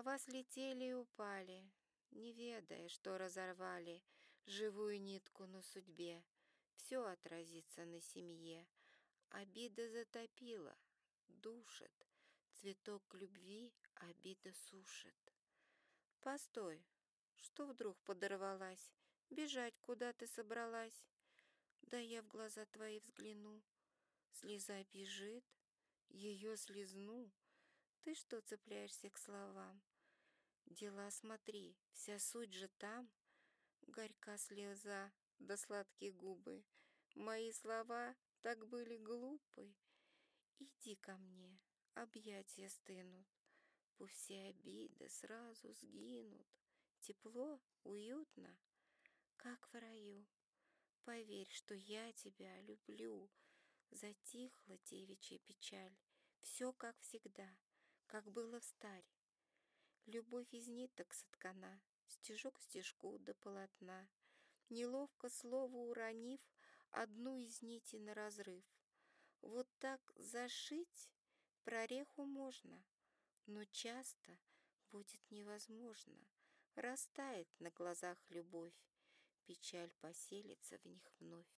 Слова слетели и упали, не ведая, что разорвали живую нитку на судьбе. Все отразится на семье. Обида затопила, душит. Цветок любви обида сушит. Постой, что вдруг подорвалась? Бежать куда ты собралась? Да я в глаза твои взгляну. Слеза бежит, ее слезну. Ты что цепляешься к словам? Дела смотри, вся суть же там. Горька слеза, да сладкие губы. Мои слова так были глупы. Иди ко мне, объятия стынут. Пусть все обиды сразу сгинут. Тепло, уютно, как в раю. Поверь, что я тебя люблю. Затихла девичья печаль. Все как всегда, как было в старе. Любовь из ниток соткана, стежок стежку до полотна. Неловко слово уронив, одну из нитей на разрыв. Вот так зашить прореху можно, но часто будет невозможно. Растает на глазах любовь, печаль поселится в них вновь.